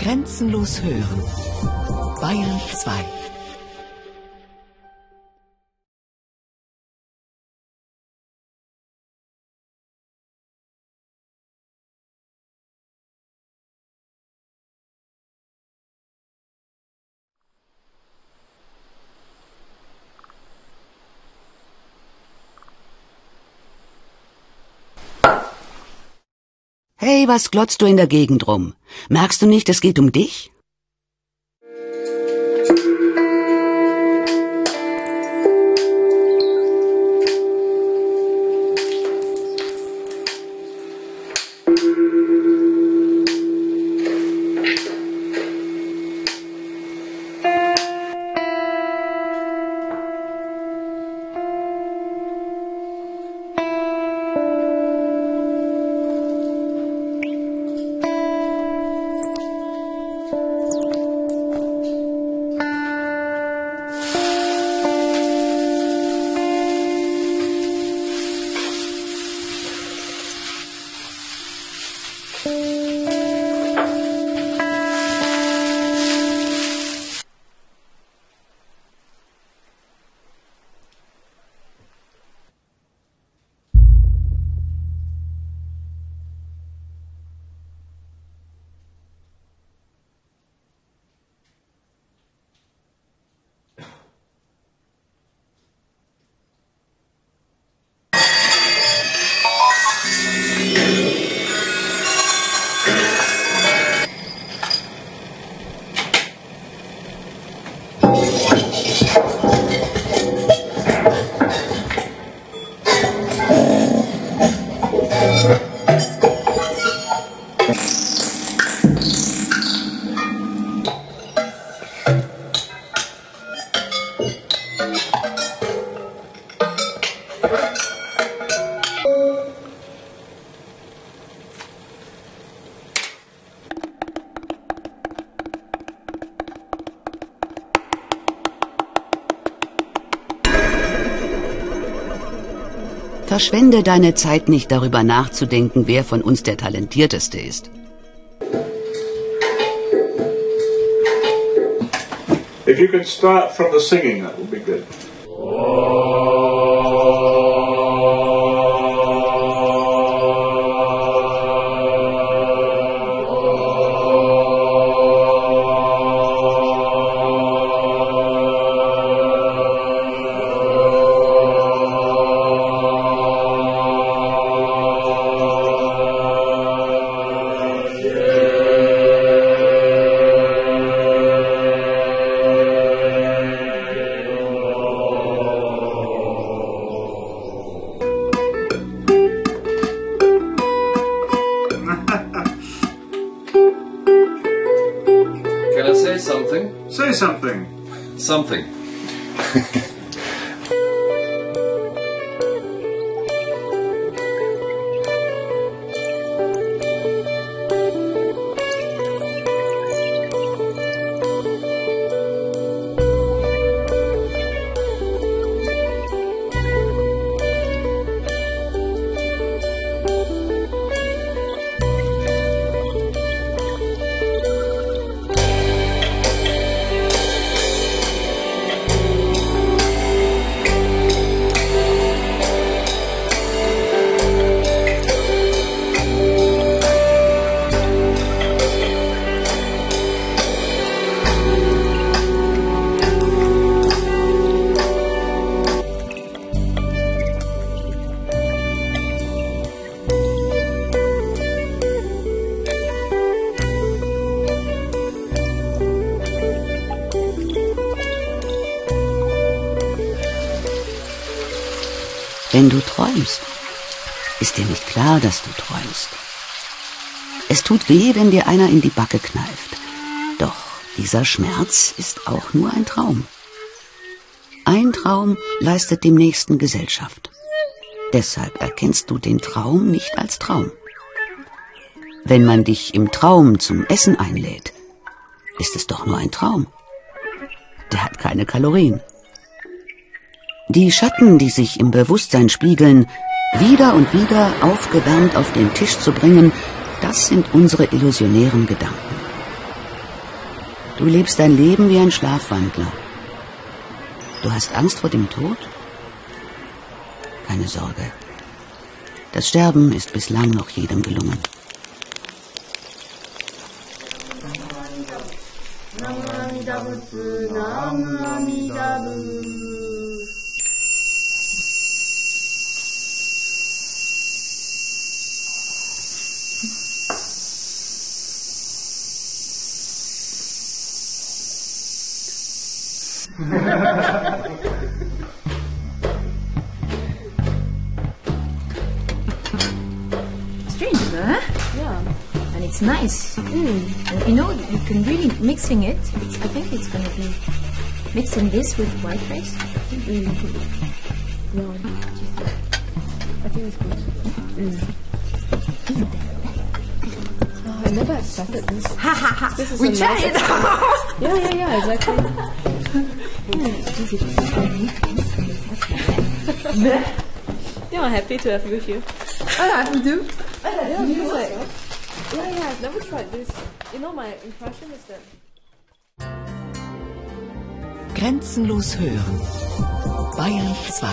Grenzenlos hören. Bayern 2. Hey, was glotzt du in der Gegend rum? Merkst du nicht, es geht um dich? Verschwende deine Zeit nicht darüber nachzudenken, wer von uns der Talentierteste ist. If you could start from the singing, that would be good. Something? Say something. Something. Wenn du träumst, ist dir nicht klar, dass du träumst. Es tut weh, wenn dir einer in die Backe kneift. Doch dieser Schmerz ist auch nur ein Traum. Ein Traum leistet dem Nächsten Gesellschaft. Deshalb erkennst du den Traum nicht als Traum. Wenn man dich im Traum zum Essen einlädt, ist es doch nur ein Traum. Der hat keine Kalorien. Die Schatten, die sich im Bewusstsein spiegeln, wieder und wieder aufgewärmt auf den Tisch zu bringen, das sind unsere illusionären Gedanken. Du lebst dein Leben wie ein Schlafwandler. Du hast Angst vor dem Tod? Keine Sorge. Das Sterben ist bislang noch jedem gelungen. Strange, huh? Yeah. And it's nice. Mm. And you know, you can really mixing it. It's, I think it's gonna be mixing this with white rice. I think good. No, I think it's good. Mm. Oh, I never expected this. Ha ha ha! This is we tried nice. Yeah, yeah, yeah, exactly. Yeah, I'm happy to have you here. Ah, you do? Yeah, because like, yeah, yeah, I've never tried this. You know, my impression is that Grenzenlos hören. Bayern 2.